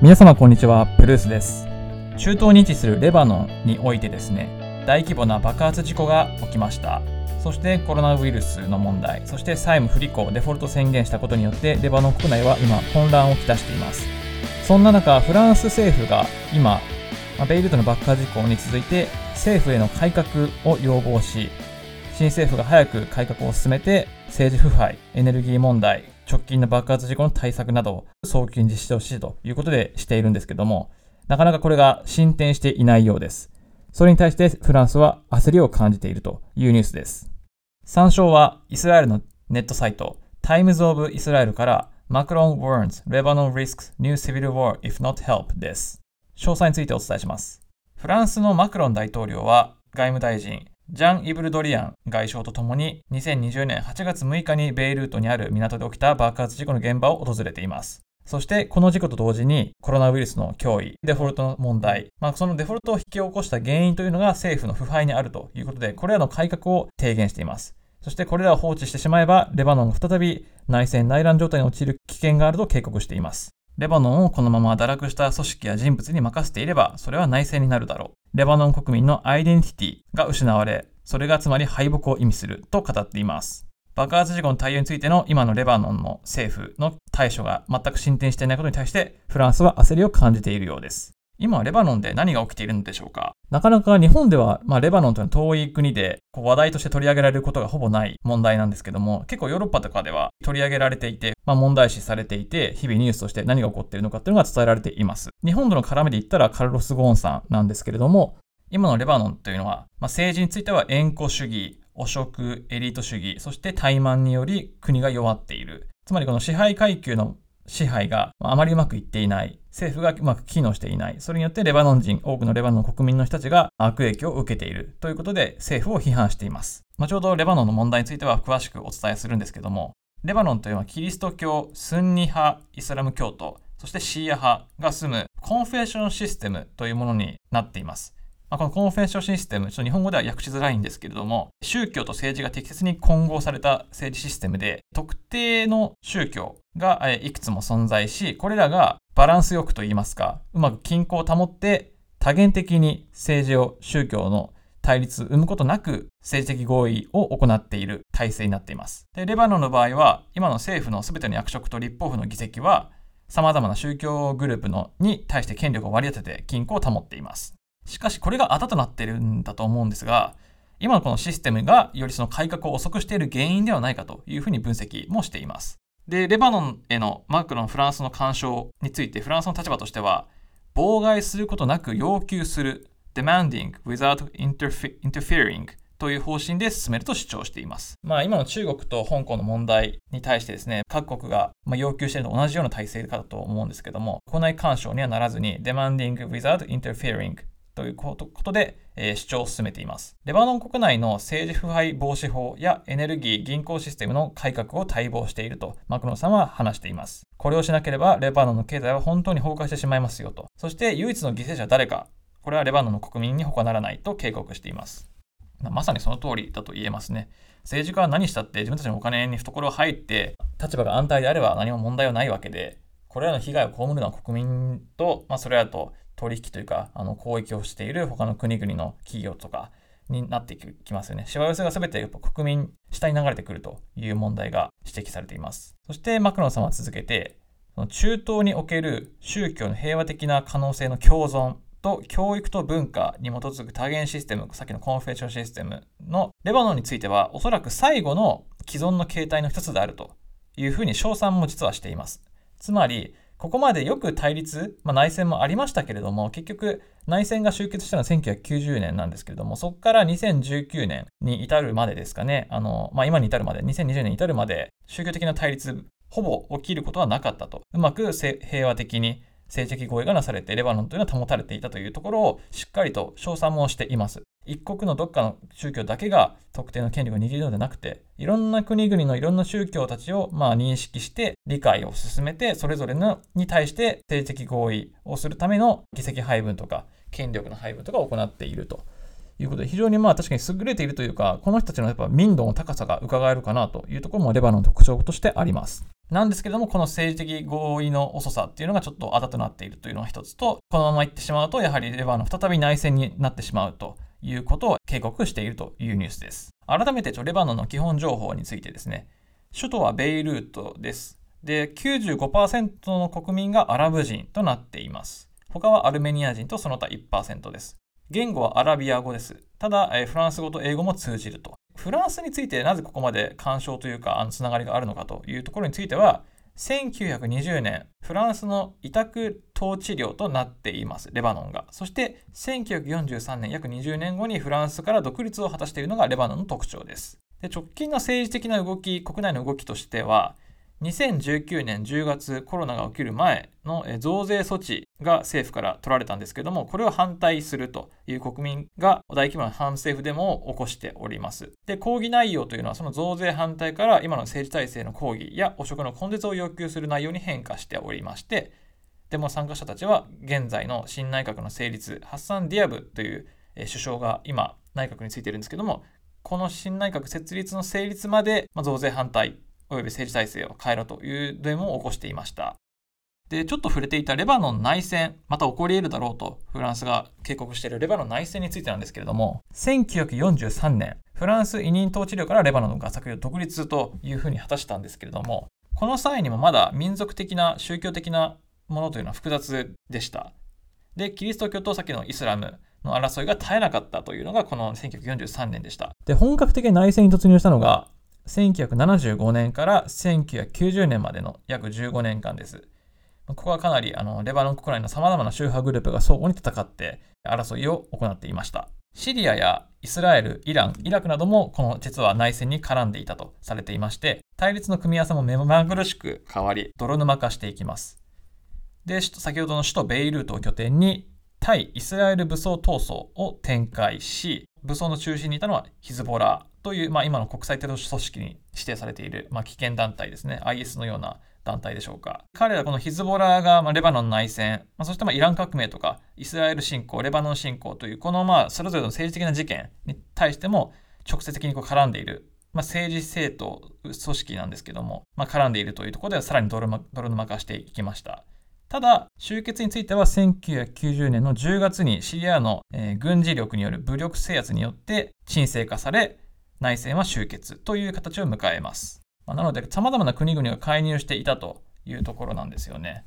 皆様こんにちは、プルースです。中東に位置するレバノンにおいてですね、大規模な爆発事故が起きました。そしてコロナウイルスの問題、そして債務不履行、デフォルト宣言したことによって、レバノン国内は今混乱をきたしています。そんな中、フランス政府が今、まベイルートの爆破事故に続いて、政府への改革を要望し、新政府が早く改革を進めて、政治腐敗、エネルギー問題、直近の爆発事故の対策などを早急に実施してほしいということでしているんですけども、なかなかこれが進展していないようです。それに対してフランスは焦りを感じているというニュースです。参照はイスラエルのネットサイト、Times of Israel からマクロン warns Lebanon risks new civil war if not help です。詳細についてお伝えします。フランスのマクロン大統領は外務大臣、ジャン・イブル・ドリアン外相とともに2020年8月6日にベイルートにある港で起きた爆発事故の現場を訪れています。そしてこの事故と同時にコロナウイルスの脅威、デフォルトの問題、まあ、そのデフォルトを引き起こした原因というのが政府の腐敗にあるということで、これらの改革を提言しています。そしてこれらを放置してしまえば、レバノンが再び内戦内乱状態に陥る危険があると警告しています。レバノンをこのまま堕落した組織や人物に任せていれば、それは内戦になるだろう。レバノン国民のアイデンティティが失われ、それがつまり敗北を意味すると語っています。爆発事故の対応についての今のレバノンの政府の対処が全く進展していないことに対して、フランスは焦りを感じているようです。今、レバノンで何が起きているのでしょうか？なかなか日本では、まあ、レバノンというのは遠い国で、こう話題として取り上げられることがほぼない問題なんですけども、結構ヨーロッパとかでは取り上げられていて、まあ、問題視されていて、日々ニュースとして何が起こっているのかっていうのが伝えられています。日本との絡みで言ったらカルロス・ゴーンさんなんですけれども、今のレバノンというのは、まあ、政治については縁故主義、汚職、エリート主義、そして怠慢により国が弱っている。つまりこの支配階級の支配があまりうまくいっていない。政府がうまく機能していない。それによってレバノン人、多くのレバノン国民の人たちが悪影響を受けているということで政府を批判しています。まちょうどレバノンの問題については詳しくお伝えするんですけども、レバノンというのはキリスト教、スンニ派、イスラム教徒、そしてシーア派が住むコンフェッションシステムというものになっています。まあ、このコンフェッションシステム、ちょっと日本語では訳しづらいんですけれども、宗教と政治が適切に混合された政治システムで、特定の宗教がいくつも存在し、これらがバランスよくといいますか、うまく均衡を保って、多元的に政治を宗教の対立を生むことなく政治的合意を行っている体制になっています。で、レバノンの場合は、今の政府の全ての役職と立法府の議席は、様々な宗教グループのに対して権力を割り当てて均衡を保っています。しかしこれがあだとなってるんだと思うんですが、今のこのシステムがよりその改革を遅くしている原因ではないかというふうに分析もしています。で、レバノンへのマクロンフランスの干渉についてフランスの立場としては、妨害することなく要求する demanding without interfe- interfering という方針で進めると主張しています。まあ今の中国と香港の問題に対してですね、各国がま要求しているのと同じような体制かと思うんですけども、国内干渉にはならずに demanding without interfering ということで、えー主張を進めています。レバノン国内の政治腐敗防止法やエネルギー、銀行システムの改革を待望しているとマクロンさんは話しています。これをしなければレバノンの経済は本当に崩壊してしまいますよと。そして唯一の犠牲者は誰か。これはレバノンの国民に他ならないと警告しています。まさにその通りだと言えますね。政治家は何したって自分たちのお金に懐を入って立場が安泰であれば何も問題はないわけで、これらの被害を被るのは国民と、まあ、それらと取引というか、あの交易をしている他の国々の企業とかになってきますよね。しわ寄せが全てやっぱ国民下に流れてくるという問題が指摘されています。そしてマクロンさんは続けて、その中東における宗教の平和的な可能性の共存と教育と文化に基づく多元システム、さっきのコンフェッションシステムのレバノンについては、おそらく最後の既存の形態の一つであるというふうに称賛も実はしています。つまり、ここまでよく対立、まあ、内戦もありましたけれども、結局内戦が終結したのは1990年なんですけれども、そこから2019年に至るまでですかね、あの、まあ、今に至るまで、2020年に至るまで、宗教的な対立、ほぼ起きることはなかったと。うまく平和的に政治的合意がなされて、レバノンというのは保たれていたというところをしっかりと称賛もしています。一国のどっかの宗教だけが特定の権力を握るのではなくて、いろんな国々のいろんな宗教たちをまあ認識して理解を進めて、それぞれのに対して政治的合意をするための議席配分とか権力の配分とかを行っているということで、非常にまあ確かに優れているというか、この人たちのやっぱ民度の高さが伺えるかなというところもレバノンの特徴としてあります。なんですけども、この政治的合意の遅さっていうのがちょっとあだとなっているというのが一つと、このまま行ってしまうと、やはりレバノン再び内戦になってしまうということを警告しているというニュースです。改めてレバノンの基本情報についてですね、首都はベイルートです。で、95%の国民がアラブ人となっています。他はアルメニア人とその他1%です。言語はアラビア語です。ただ、フランス語と英語も通じると。フランスについてなぜここまで干渉というか、あのつながりがあるのかというところについては、1920年、フランスの委託統治領となっています、レバノンが。そして、1943年、約20年後にフランスから独立を果たしているのがレバノンの特徴です。で直近の政治的な動き、国内の動きとしては、2019年10月コロナが起きる前の増税措置が政府から取られたんですけども、これを反対するという国民が大規模な反政府デモを起こしております。で、抗議内容というのはその増税反対から今の政治体制の抗議や汚職の根絶を要求する内容に変化しておりまして、デモ参加者たちは現在の新内閣の成立、ハッサン・ディアブという首相が今内閣についているんですけども、この新内閣設立の成立まで増税反対および政治体制を変えろというデモを起こしていました。で、ちょっと触れていたレバノン内戦、また起こり得るだろうとフランスが警告しているレバノン内戦についてなんですけれども、1943年、フランス委任統治領からレバノンが先ほど独立というふうに果たしたんですけれども、この際にもまだ民族的な宗教的なものというのは複雑でした。で、キリスト教と先のイスラムの争いが絶えなかったというのがこの1943年でした。で、本格的に内戦に突入したのが1975年から1990年までの約15年間です。ここはかなりあのレバノン国内の様々な宗派グループが相互に戦って争いを行っていました。シリアやイスラエル、イラン、イラクなどもこの実は内戦に絡んでいたとされていまして、対立の組み合わせも目まぐるしく変わり、泥沼化していきます。で、先ほどの首都ベイルートを拠点に対イスラエル武装闘争を展開し、武装の中心にいたのはヒズボラという、まあ、今の国際テロ組織に指定されている、まあ、危険団体ですね。IS のような団体でしょうか。彼らこのヒズボラが、ま、レバノン内戦、まあ、そしてまイラン革命とかイスラエル侵攻、レバノン侵攻というこのまあそれぞれの政治的な事件に対しても直接的にこう絡んでいる、まあ、政治政党組織なんですけども、まあ、絡んでいるというところではさらに泥沼化していきました。ただ、終結については1990年の10月にシリアの、えー、軍事力による武力制圧によって沈静化され、内戦は終結という形を迎えます。まあ、なので、様々な国々が介入していたというところなんですよね。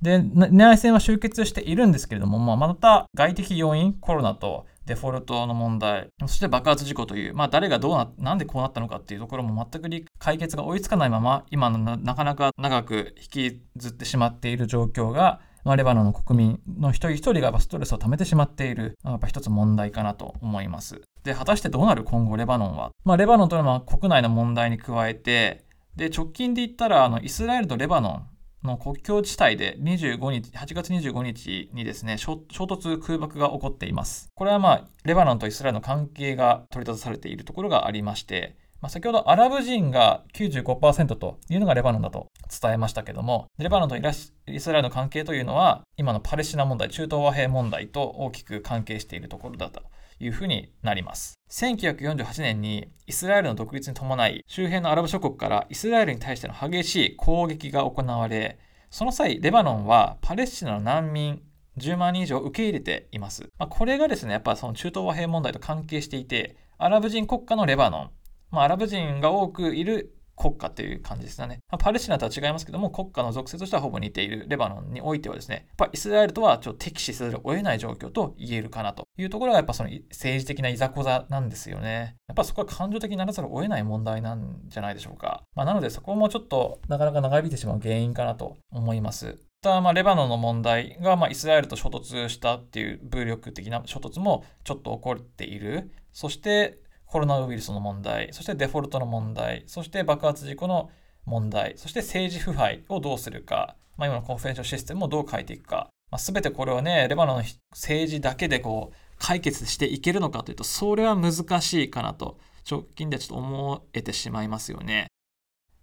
で、内戦は終結しているんですけれども、まあ、また外的要因、コロナとデフォルトの問題、そして爆発事故という、まあ、誰がどうな、なんでこうなったのかっていうところも全く解決が追いつかないまま、今のなかなか長く引きずってしまっている状況が、まあ、レバノンの国民の一人一人がストレスを溜めてしまっている、やっぱ一つ問題かなと思います。で、果たしてどうなる今後レバノンは？まあ、レバノンというのは国内の問題に加えて、で、直近で言ったら、あの、イスラエルとレバノンの国境地帯で25日、8月25日にですね、衝突空爆が起こっています。これはまあ、レバノンとイスラエルの関係が取り立たされているところがありまして、まあ、先ほどアラブ人が95%というのがレバノンだと伝えましたけども、レバノンとイスラエルの関係というのは、今のパレスチナ問題、中東和平問題と大きく関係しているところだというふうになります。1948年にイスラエルの独立に伴い、周辺のアラブ諸国からイスラエルに対しての激しい攻撃が行われ、その際、レバノンはパレスチナの難民10万人以上受け入れています。まあ、これがですね、やっぱその中東和平問題と関係していて、アラブ人国家のレバノン、まあ、アラブ人が多くいる国家という感じですね。まあ、パレスチナとは違いますけども、国家の属性としてはほぼ似ているレバノンにおいてはですね、やっぱイスラエルとはちょっと敵視せざるを得ない状況と言えるかなというところがやっぱその政治的ないざこざなんですよね。やっぱそこは感情的にならざるを得ない問題なんじゃないでしょうか。まあ、なのでそこもちょっとなかなか長引いてしまう原因かなと思います。たまあレバノンの問題がまあイスラエルと衝突したっていう武力的な衝突もちょっと起こっている。そしてコロナウイルスの問題、そしてデフォルトの問題、そして爆発事故の問題、そして政治腐敗をどうするか、まあ、今のコンフェンションシステムをどう変えていくか、まあ、全てこれをね、レバノンの政治だけでこう解決していけるのかというと、それは難しいかなと、直近でちょっと思えてしまいますよね。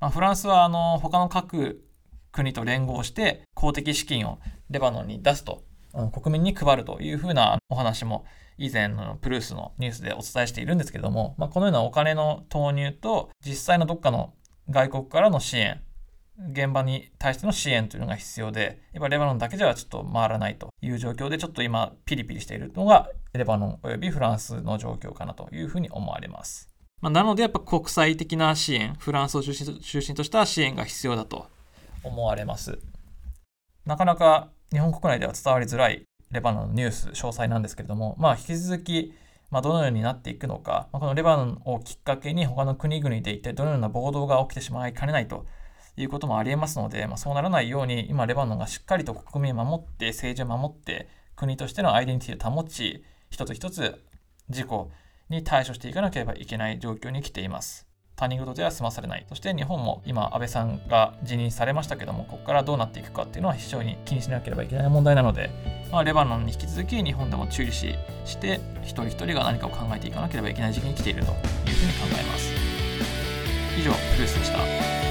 まあ、フランスはあの他の各国と連合して公的資金をレバノンに出すと、国民に配るというふうなお話も以前のプルースのニュースでお伝えしているんですけども、まあ、このようなお金の投入と実際のどっかの外国からの支援現場に対しての支援というのが必要で、やっぱレバノンだけじゃちょっと回らないという状況で、ちょっと今ピリピリしているのがレバノンおよびフランスの状況かなというふうに思われます。まあ、なのでやっぱ国際的な支援、フランスを中心中心とした支援が必要だと思われます。なかなか日本国内では伝わりづらいレバノンのニュース、詳細なんですけれども、まあ、引き続き、まあ、どのようになっていくのか、まあ、このレバノンをきっかけに他の国々で一体どのような暴動が起きてしまいかねないということもありえますので、まあ、そうならないように今レバノンがしっかりと国民を守って政治を守って国としてのアイデンティティを保ち一つ一つ事故に対処していかなければいけない状況に来ています。他人事では済まされない。そして日本も今安倍さんが辞任されましたけども、ここからどうなっていくかっていうのは非常に気にしなければいけない問題なので、まあ、レバノンに引き続き日本でも注意しして一人一人が何かを考えていかなければいけない時期に来ているというふうに考えます。以上、プルースでした。